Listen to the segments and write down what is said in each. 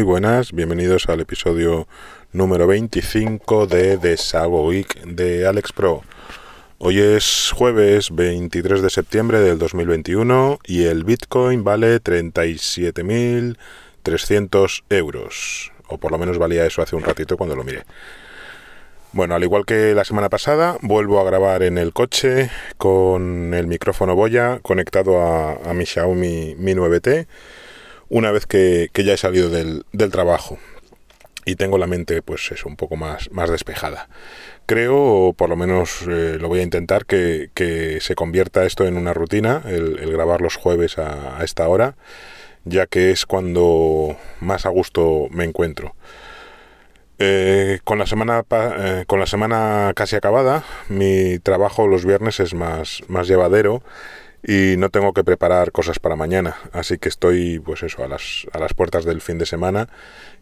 Muy buenas, bienvenidos al episodio número 25 de Desago Week de Alex Pro. Hoy es jueves 23 de septiembre del 2021 y el Bitcoin vale 37.300 euros. O por lo menos valía eso hace un ratito cuando lo miré. Bueno, al igual que la semana pasada, vuelvo a grabar en el coche con el micrófono Boya conectado a, a mi Xiaomi Mi 9T una vez que, ya he salido del, trabajo y tengo la mente pues eso un poco más, más despejada. Creo, o por lo menos eh, lo voy a intentar, que, se convierta esto en una rutina, el, grabar los jueves a, esta hora, ya que es cuando más a gusto me encuentro. Eh, con, la semana, eh, con la semana casi acabada, mi trabajo los viernes es más, más llevadero y no tengo que preparar cosas para mañana, así que estoy pues eso a las, a las puertas del fin de semana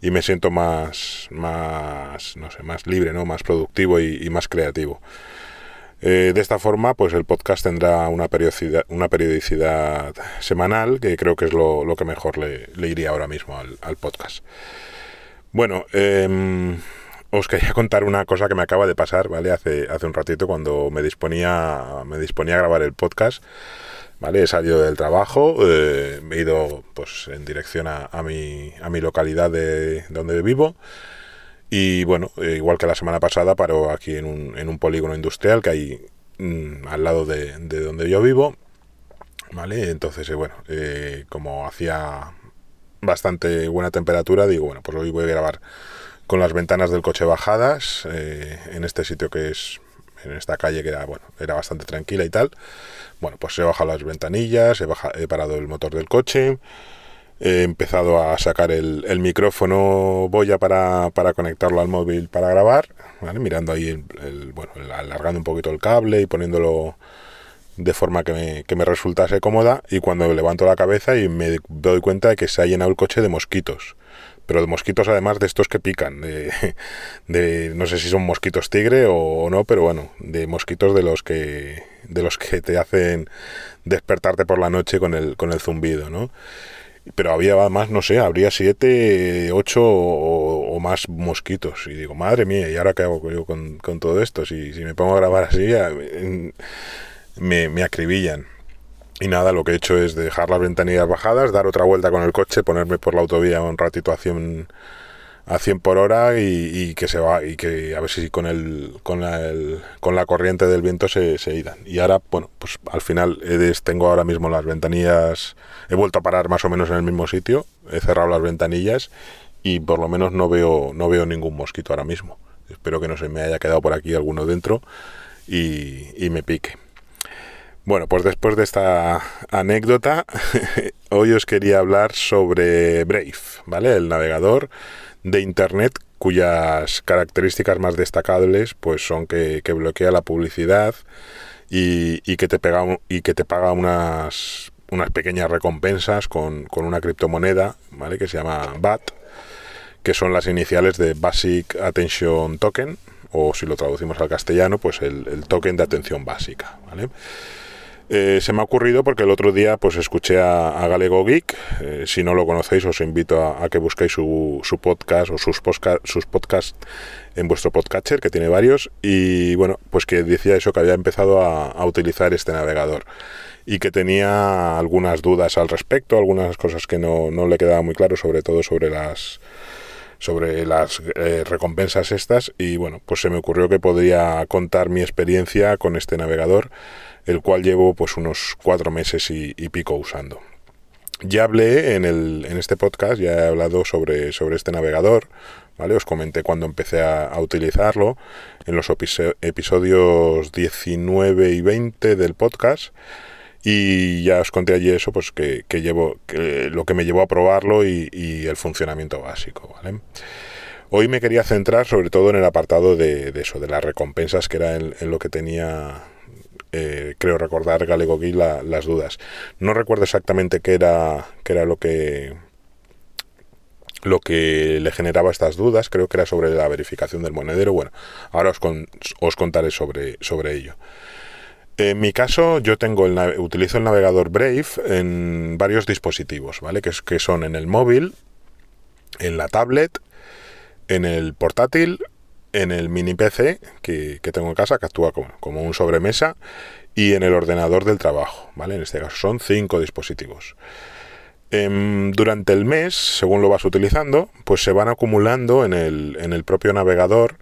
y me siento más más no sé, más libre, ¿no? más productivo y, más creativo. Eh, de esta forma, pues el podcast tendrá una periodicidad, una periodicidad semanal, que creo que es lo, que mejor le, iría ahora mismo al, podcast. Bueno, em, os quería contar una cosa que me acaba de pasar, ¿vale? Hace, hace un ratito cuando me disponía, me disponía a grabar el podcast. ¿vale? He salido del trabajo, eh, he ido pues en dirección a, mi, a mi localidad de, donde vivo y bueno, eh, igual que la semana pasada paro aquí en un, en un polígono industrial que hay mm, al lado de, donde yo vivo, ¿vale? Entonces, eh, bueno, como hacía bastante buena temperatura, digo, bueno, pues hoy voy a grabar con las ventanas del coche bajadas en este sitio que es en esta calle que era, bueno, era bastante tranquila y tal. Bueno, pues he bajado las ventanillas, he, parado el motor del coche, he empezado a sacar el, micrófono boya para, para, conectarlo al móvil para grabar, mirando ahí, bueno, alargando un poquito el cable y poniéndolo de forma que me, que me resultase cómoda y cuando levanto la cabeza y me doy cuenta de que se ha llenado el coche de mosquitos pero de mosquitos además de estos que pican, de, no sé si son mosquitos tigre o, no, pero bueno, de mosquitos de los que de los que te hacen despertarte por la noche con el con el zumbido, ¿no? Pero había más, no sé, habría siete, ocho o, más mosquitos. Y digo, madre mía, ¿y ahora qué hago yo con, todo esto? Si, si me pongo a grabar así, me, me acribillan. Y nada, lo que he hecho es dejar las ventanillas bajadas, dar otra vuelta con el coche, ponerme por la autovía un ratito a 100, a 100 por hora y, que se va y que a ver si con el con la, con la corriente del viento se, se irán. Y ahora, bueno, pues al final tengo ahora mismo las ventanillas, he vuelto a parar más o menos en el mismo sitio, he cerrado las ventanillas y por lo menos no veo no veo ningún mosquito ahora mismo. Espero que no se me haya quedado por aquí alguno dentro y, y me pique. Bueno, pues después de esta anécdota, hoy os quería hablar sobre Brave, ¿vale? El navegador de Internet cuyas características más destacables pues son que, bloquea la publicidad y, que te pega y que te paga unas, unas pequeñas recompensas con, una criptomoneda, ¿vale? Que se llama BAT, que son las iniciales de Basic Attention Token, o si lo traducimos al castellano, pues el, el token de atención básica, ¿vale? Eh, se me ha ocurrido porque el otro día pues escuché a, Galego Geek. Eh, si no lo conocéis, os invito a, que busquéis su, podcast o sus, sus podcasts en vuestro podcatcher, que tiene varios. Y bueno, pues que decía eso, que había empezado a, utilizar este navegador y que tenía algunas dudas al respecto, algunas cosas que no, no le quedaba muy claro, sobre todo sobre las sobre las eh, recompensas estas y bueno pues se me ocurrió que podría contar mi experiencia con este navegador el cual llevo pues unos cuatro meses y, pico usando. Ya hablé en, el, en este podcast, ya he hablado sobre, sobre este navegador, ¿vale? Os comenté cuando empecé a, utilizarlo en los episodios 19 y 20 del podcast y ya os conté allí eso, pues que, llevo, lo que me llevó a probarlo y, el funcionamiento básico, ¿vale? Hoy me quería centrar sobre todo en el apartado de, eso, de las recompensas, que era en lo que tenía eh, creo recordar Galego las dudas. No recuerdo exactamente qué era, qué era lo que lo que le generaba estas dudas, creo que era sobre la verificación del monedero. Bueno, ahora os, os contaré sobre, sobre ello. En mi caso, yo tengo el, utilizo el navegador Brave en varios dispositivos, ¿vale? Que, que son en el móvil, en la tablet, en el portátil, en el mini PC que, tengo en casa, que actúa como, como, un sobremesa, y en el ordenador del trabajo, ¿vale? En este caso son cinco dispositivos. Em, durante el mes, según lo vas utilizando, pues se van acumulando en el, en el propio navegador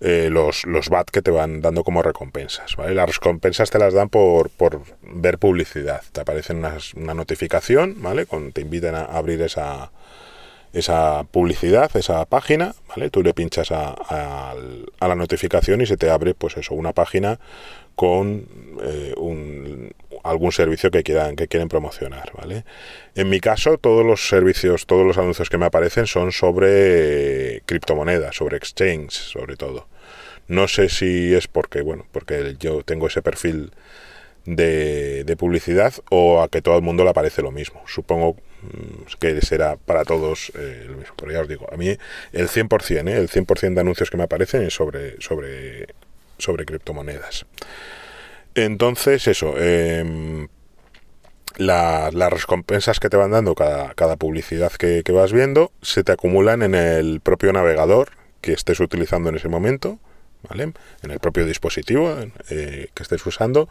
eh, los, los BAT que te van dando como recompensas. ¿vale? Las recompensas te las dan por, por ver publicidad. Te aparece una, una notificación, ¿vale? Con, te invitan a abrir esa, esa publicidad, esa página, ¿vale? Tú le pinchas a, la notificación y se te abre, pues eso, una página con eh, algún servicio que quieran, que quieren promocionar, ¿vale? En mi caso, todos los servicios, todos los anuncios que me aparecen son sobre criptomonedas, sobre exchange, sobre todo. No sé si es porque, bueno, porque yo tengo ese perfil de, publicidad o a que todo el mundo le aparece lo mismo. Supongo mm, que será para todos eh, lo mismo. Pero ya os digo, a mí el 100%, ¿eh? el 100% de anuncios que me aparecen es sobre, sobre, sobre criptomonedas. Entonces, eso, em, las recompensas que te van dando cada, cada publicidad que, que vas viendo se te acumulan en el propio navegador que estés utilizando en ese momento en el propio dispositivo eh, que estés usando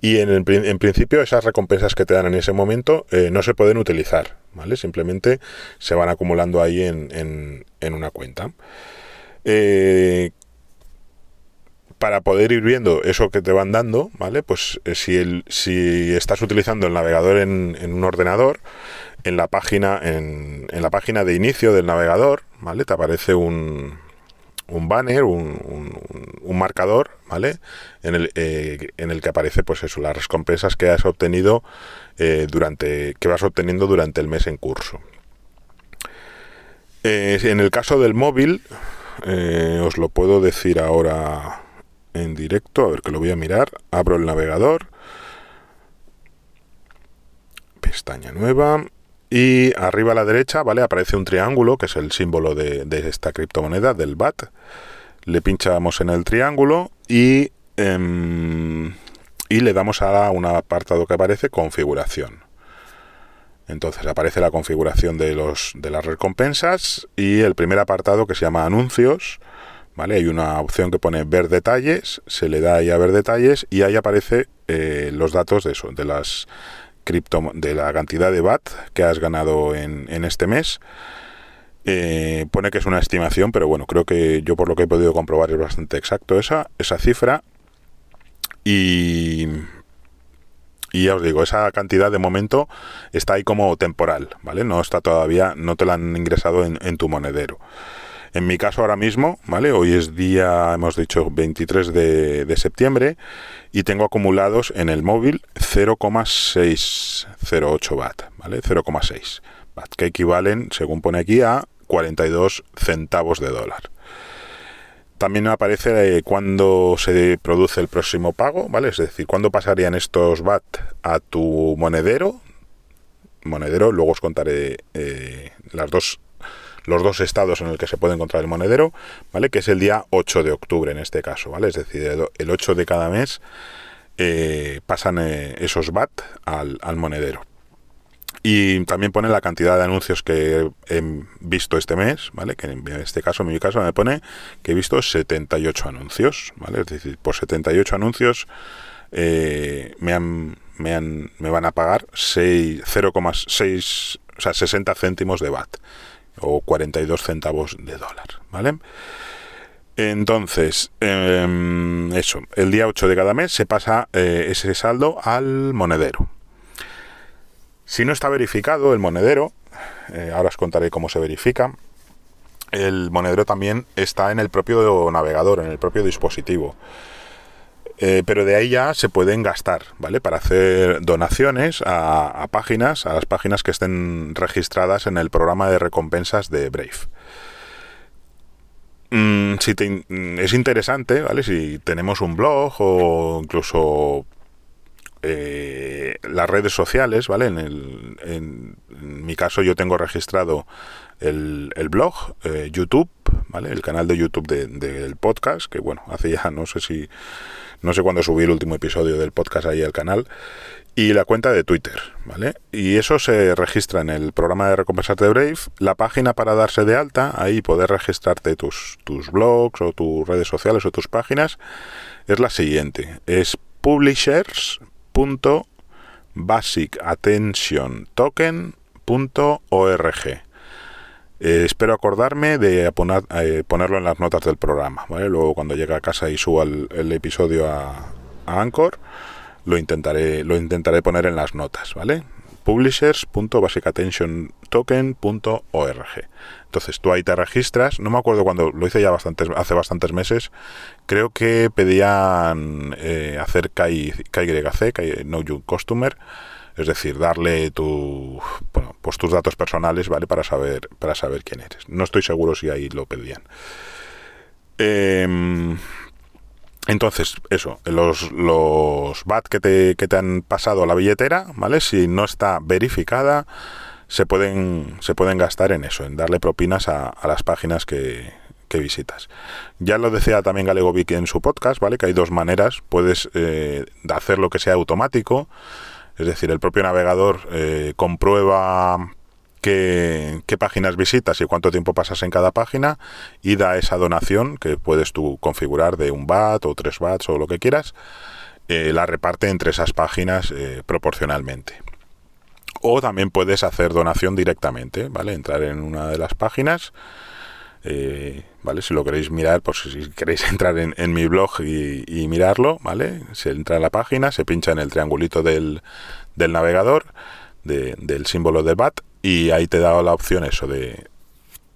y en, en, principio esas recompensas que te dan en ese momento eh, no se pueden utilizar, ¿vale? Simplemente se van acumulando ahí en, en, una cuenta. Eh, para poder ir viendo eso que te van dando, ¿vale? Pues si, el, si estás utilizando el navegador en, un ordenador, en la página en, la página de inicio del navegador, ¿vale? Te aparece un, banner, un, marcador, ¿vale? En el, eh, en el que aparece, pues eso, las recompensas que has obtenido eh, durante, que vas obteniendo durante el mes en curso. Eh, en el caso del móvil, os lo puedo decir ahora en directo, a ver que lo voy a mirar. Abro el navegador, pestaña nueva, y arriba a la derecha, ¿vale? Aparece un triángulo, que es el símbolo de, esta criptomoneda, del BAT. Le pinchamos en el triángulo y, em, y le damos a un apartado que aparece configuración. Entonces aparece la configuración de, los, de las recompensas y el primer apartado que se llama anuncios. ¿Vale? Hay una opción que pone ver detalles, se le da ahí a ver detalles y ahí aparece eh, los datos de eso, de las cripto, de la cantidad de BAT que has ganado en, en este mes. Eh, pone que es una estimación, pero bueno, creo que yo por lo que he podido comprobar es bastante exacto esa, esa cifra. Y, y ya os digo, esa cantidad de momento está ahí como temporal, ¿vale? No está todavía, no te la han ingresado en, en tu monedero. En mi caso ahora mismo, ¿vale? Hoy es día, hemos dicho, 23 de, septiembre y tengo acumulados en el móvil 0,608 Watt, ¿vale? 0,6 Watt, que equivalen, según pone aquí, a 42 centavos de dólar. También aparece eh, cuando se produce el próximo pago, ¿vale? Es decir, cuándo pasarían estos BAT a tu monedero. Monedero, luego os contaré eh, las dos los dos estados en el que se puede encontrar el monedero, ¿vale? Que es el día 8 de octubre en este caso, ¿vale? Es decir, el 8 de cada mes eh, pasan eh, esos BAT al, monedero. Y también pone la cantidad de anuncios que he visto este mes, ¿vale? Que en este caso, en mi caso, me pone que he visto 78 anuncios, ¿vale? Es decir, por 78 anuncios eh, me, han, me, han, me van a pagar 0,6, o sea, 60 céntimos de BAT o 42 centavos de dólar, ¿vale? Entonces, em, eso, el día 8 de cada mes se pasa eh, ese saldo al monedero. Si no está verificado el monedero, eh, ahora os contaré cómo se verifica, el monedero también está en el propio navegador, en el propio dispositivo. Eh, pero de ahí ya se pueden gastar, ¿vale? Para hacer donaciones a, páginas, a las páginas que estén registradas en el programa de recompensas de Brave. Mm, si mm, es interesante, ¿vale? Si tenemos un blog o incluso eh, las redes sociales, ¿vale? En, mi caso yo tengo registrado el, blog, eh, YouTube, ¿vale? El canal de YouTube del podcast, que bueno, hace ya no sé si, no sé cuándo subí el último episodio del podcast ahí al canal, y la cuenta de Twitter, ¿vale? Y eso se registra en el programa de recompensas de Brave, la página para darse de alta, ahí poder registrarte tus, tus blogs o tus redes sociales o tus páginas, es la siguiente, es publishers.basicattentiontoken.org. Eh, espero acordarme de eh, ponerlo en las notas del programa, ¿vale? Luego cuando llegue a casa y suba el, episodio a, Anchor, lo intentaré, lo intentaré poner en las notas, ¿vale? publishers.basicattentiontoken.org. Entonces tú ahí te registras, no me acuerdo cuando, lo hice ya bastantes, hace bastantes meses, creo que pedían eh, hacer KYC, No You Customer, es decir, darle tu, pues tus datos personales, ¿vale? Para saber, para saber quién eres. No estoy seguro si ahí lo pedían. Eh, entonces, eso, los, los BAT que te, que te han pasado a la billetera, ¿vale? Si no está verificada, se pueden, se pueden gastar en eso, en darle propinas a, las páginas que, que, visitas. Ya lo decía también Galegovic en su podcast, ¿vale? Que hay dos maneras. Puedes eh, hacer lo que sea automático, es decir, el propio navegador eh, comprueba qué, páginas visitas y cuánto tiempo pasas en cada página y da esa donación que puedes tú configurar de un bat o tres bats o lo que quieras, eh, la reparte entre esas páginas eh, proporcionalmente. O también puedes hacer donación directamente, ¿vale? Entrar en una de las páginas. Eh, ¿vale? Si lo queréis mirar, pues si queréis entrar en, mi blog y, mirarlo, ¿vale? Se entra a la página, se pincha en el triangulito del, navegador, del símbolo de BAT, y ahí te da la opción eso de,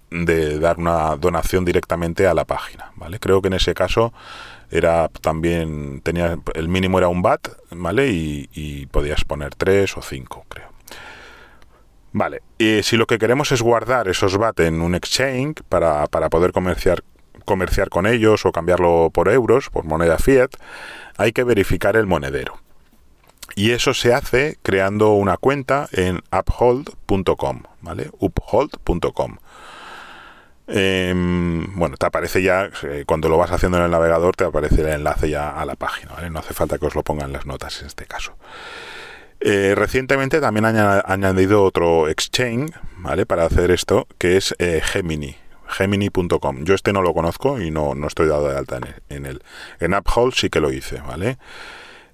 de dar una donación directamente a la página, ¿vale? Creo que en ese caso era también tenía el mínimo era un bat, ¿vale? Y, podías poner tres o cinco, creo. Vale, y si lo que queremos es guardar esos BAT en un exchange para, para poder comerciar, comerciar con ellos o cambiarlo por euros, por moneda fiat, hay que verificar el monedero. Y eso se hace creando una cuenta en uphold.com, ¿vale? uphold.com. Em, bueno, te aparece ya, eh, cuando lo vas haciendo en el navegador, te aparece el enlace ya a la página, ¿vale? No hace falta que os lo pongan las notas en este caso. Eh, recientemente también han añadido otro exchange, ¿vale? Para hacer esto, que es eh, Gemini, gemini.com. Yo este no lo conozco y no, no estoy dado de alta en, él. En Uphold sí que lo hice, ¿vale?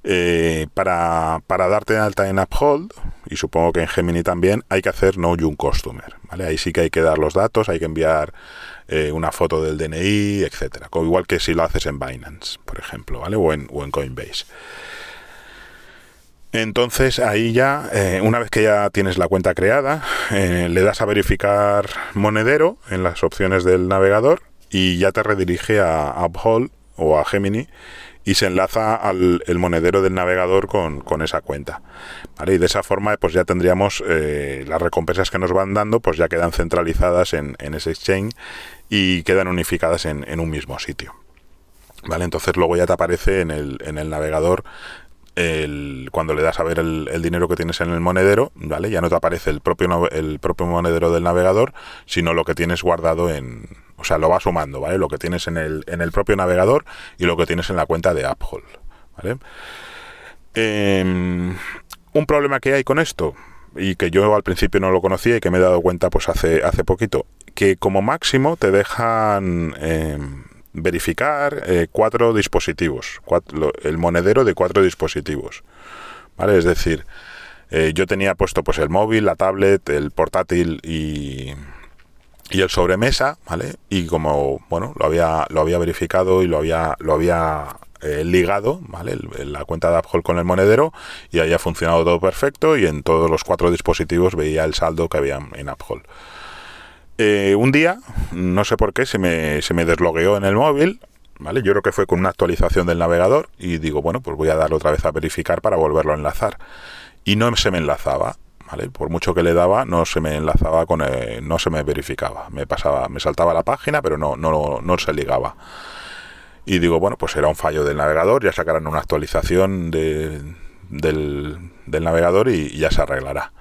Eh, para, para, darte de alta en Uphold, y supongo que en Gemini también, hay que hacer No You Customer. ¿vale? Ahí sí que hay que dar los datos, hay que enviar una foto del DNI, etcétera. Igual que si lo haces en Binance, por ejemplo, ¿vale? o, en, o en Coinbase. Entonces ahí ya, eh, una vez que ya tienes la cuenta creada, le das a verificar monedero en las opciones del navegador y ya te redirige a Uphold o a Gemini y se enlaza al el monedero del navegador con, esa cuenta. Y de esa forma pues ya tendríamos eh, las recompensas que nos van dando, pues ya quedan centralizadas en, ese exchange y quedan unificadas en, un mismo sitio. ¿Vale? Entonces luego ya te aparece en el, en el navegador el, cuando le das a ver el, dinero que tienes en el monedero, ¿vale? Ya no te aparece el propio, el propio monedero del navegador, sino lo que tienes guardado en, o sea, lo va sumando, ¿vale? Lo que tienes en el, en el propio navegador y lo que tienes en la cuenta de Uphold, ¿vale? Em, un problema que hay con esto, y que yo al principio no lo conocía y que me he dado cuenta pues hace, hace poquito, que como máximo te dejan em, verificar eh, cuatro dispositivos, el monedero de cuatro dispositivos, ¿vale? Es decir, eh, yo tenía puesto pues el móvil, la tablet, el portátil y y el sobremesa, ¿vale? Y como, bueno, lo había, lo había verificado y lo había, lo había eh, ligado, ¿vale? la cuenta de Uphold con el monedero y había funcionado todo perfecto y en todos los cuatro dispositivos veía el saldo que había en Uphold. Eh, un día, no sé por qué, se me, se me deslogueó en el móvil, ¿vale? Yo creo que fue con una actualización del navegador y digo, bueno, pues voy a darle otra vez a verificar para volverlo a enlazar. Y no se me enlazaba. Por mucho que le daba, no se me enlazaba con, no se me verificaba. Me pasaba, me saltaba la página, pero no, no, no se ligaba. Y digo, bueno, pues era un fallo del navegador, ya sacarán una actualización del, del, navegador y, ya se arreglará.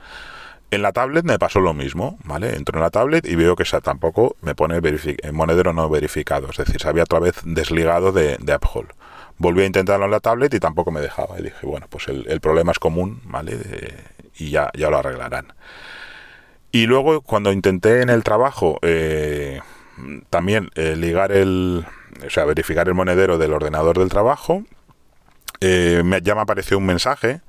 En la tablet me pasó lo mismo, ¿vale? Entro en la tablet y veo que esa tampoco me pone monedero no verificado, es decir, se había otra vez desligado de, de. Volví a intentarlo en la tablet y tampoco me dejaba. Y dije, bueno, pues el, problema es común, ¿vale? y ya, ya lo arreglarán. Y luego, cuando intenté en el trabajo eh, también eh, ligar el, o sea, verificar el monedero del ordenador del trabajo, eh, me, ya me apareció un mensaje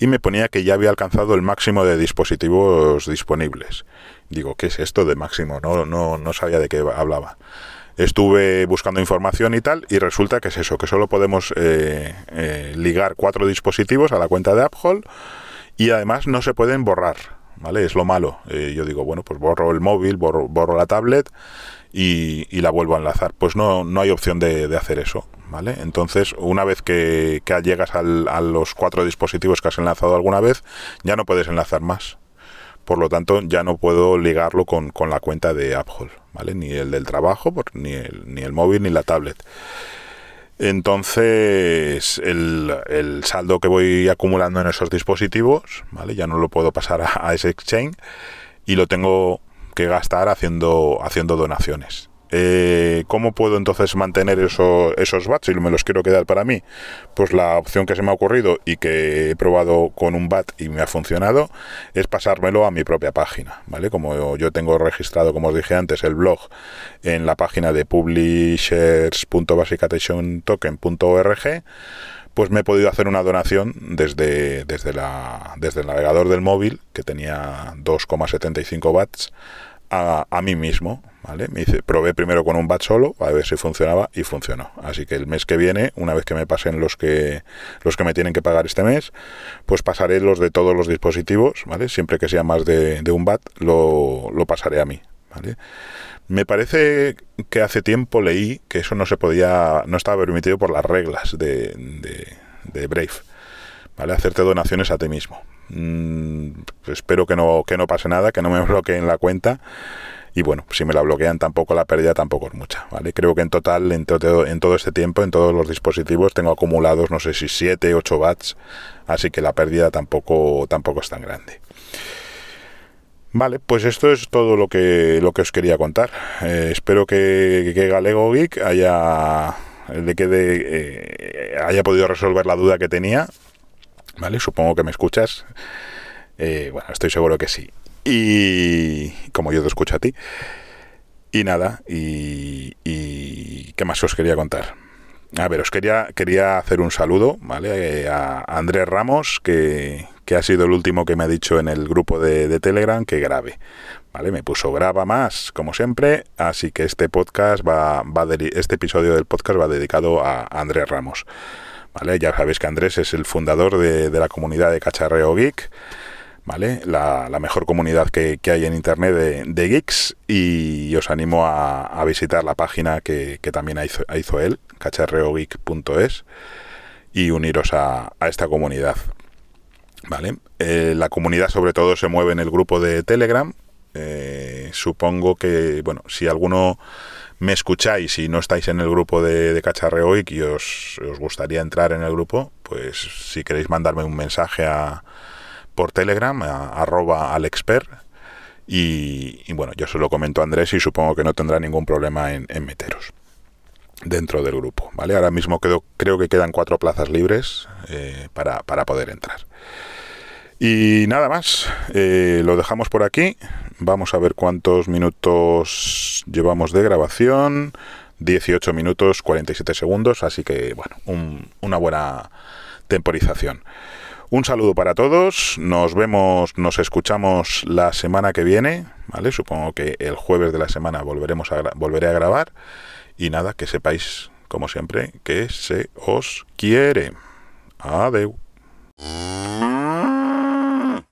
y me ponía que ya había alcanzado el máximo de dispositivos disponibles. Digo, ¿qué es esto de máximo? No, no, no sabía de qué hablaba. Estuve buscando información y tal, y resulta que es eso, que solo podemos eh, eh, ligar cuatro dispositivos a la cuenta de Uphold y además no se pueden borrar, ¿vale? Es lo malo. yo digo, bueno, pues borro el móvil, borro, la tablet y, la vuelvo a enlazar. Pues no, no hay opción de, de hacer eso. ¿vale? Entonces, una vez que, llegas a los cuatro dispositivos que has enlazado alguna vez, ya no puedes enlazar más. Por lo tanto, ya no puedo ligarlo con, la cuenta de Uphold, ¿vale? Ni el del trabajo, ni el, ni el móvil, ni la tablet. Entonces, el, saldo que voy acumulando en esos dispositivos, ¿vale? Ya no lo puedo pasar a, ese exchange y lo tengo que gastar haciendo, haciendo donaciones. Eh, ¿Cómo puedo entonces mantener eso, esos bats si me los quiero quedar para mí? Pues la opción que se me ha ocurrido y que he probado con un bat y me ha funcionado es pasármelo a mi propia página, ¿vale? Como yo tengo registrado, como os dije antes, el blog en la página de publishers.basicatationtoken.org pues me he podido hacer una donación desde, desde, la, desde el navegador del móvil, que tenía 2,75 watts, a, a mí mismo, ¿vale? Me dice, probé primero con un bat solo a ver si funcionaba y funcionó. Así que el mes que viene, una vez que me pasen los que los que me tienen que pagar este mes, pues pasaré los de todos los dispositivos, ¿vale? Siempre que sea más de, un bat, lo, lo, pasaré a mí, Me parece que hace tiempo leí que eso no se podía, no estaba permitido por las reglas de, de, Brave, ¿vale? Hacerte donaciones a ti mismo. Mm, espero que no, que no pase nada, que no me bloqueen la cuenta y bueno, si me la bloquean tampoco la pérdida tampoco es mucha, ¿vale? Creo que en total, en todo, en todo este tiempo, en todos los dispositivos, tengo acumulados, no sé si 7, 8 watts, así que la pérdida tampoco, tampoco es tan grande. Vale, pues esto es todo lo que, lo que os quería contar. Eh, espero que, que, Galego Geek haya, le quede, eh, haya podido resolver la duda que tenía. Vale, supongo que me escuchas. Eh, bueno, estoy seguro que sí y como yo te escucho a ti. Y nada, y, ¿qué más os quería contar? A ver, os quería, quería hacer un saludo, ¿vale? A Andrés Ramos, que, que ha sido el último que me ha dicho en el grupo de, Telegram que grabe. ¿Vale? Me puso graba más, como siempre, así que este podcast va, va este episodio del podcast va dedicado a Andrés Ramos. ¿Vale? Ya sabéis que Andrés es el fundador de, de la comunidad de Cacharreo Geek ¿vale? La, mejor comunidad que, hay en Internet de, geeks y os animo a, visitar la página que, también hizo, hizo él, cacharreogeek.es y uniros a, esta comunidad. ¿Vale? Eh, la comunidad sobre todo se mueve en el grupo de Telegram. Eh, supongo que, bueno, si alguno me escucháis y no estáis en el grupo de, de Cacharreo y os, os gustaría entrar en el grupo, pues si queréis mandarme un mensaje a, por Telegram, a, arroba alexpert. Y, bueno, yo se lo comento a Andrés y supongo que no tendrá ningún problema en, meteros dentro del grupo. ¿vale? Ahora mismo quedo, creo que quedan cuatro plazas libres eh, para, poder entrar. Y nada más, eh, lo dejamos por aquí. Vamos a ver cuántos minutos llevamos de grabación. 18 minutos 47 segundos, así que bueno, una buena temporización. Un saludo para todos, nos vemos, nos escuchamos la semana que viene, ¿vale? Supongo que el jueves de la semana volveremos volveré a grabar y nada, que sepáis como siempre que se os quiere. Adeu.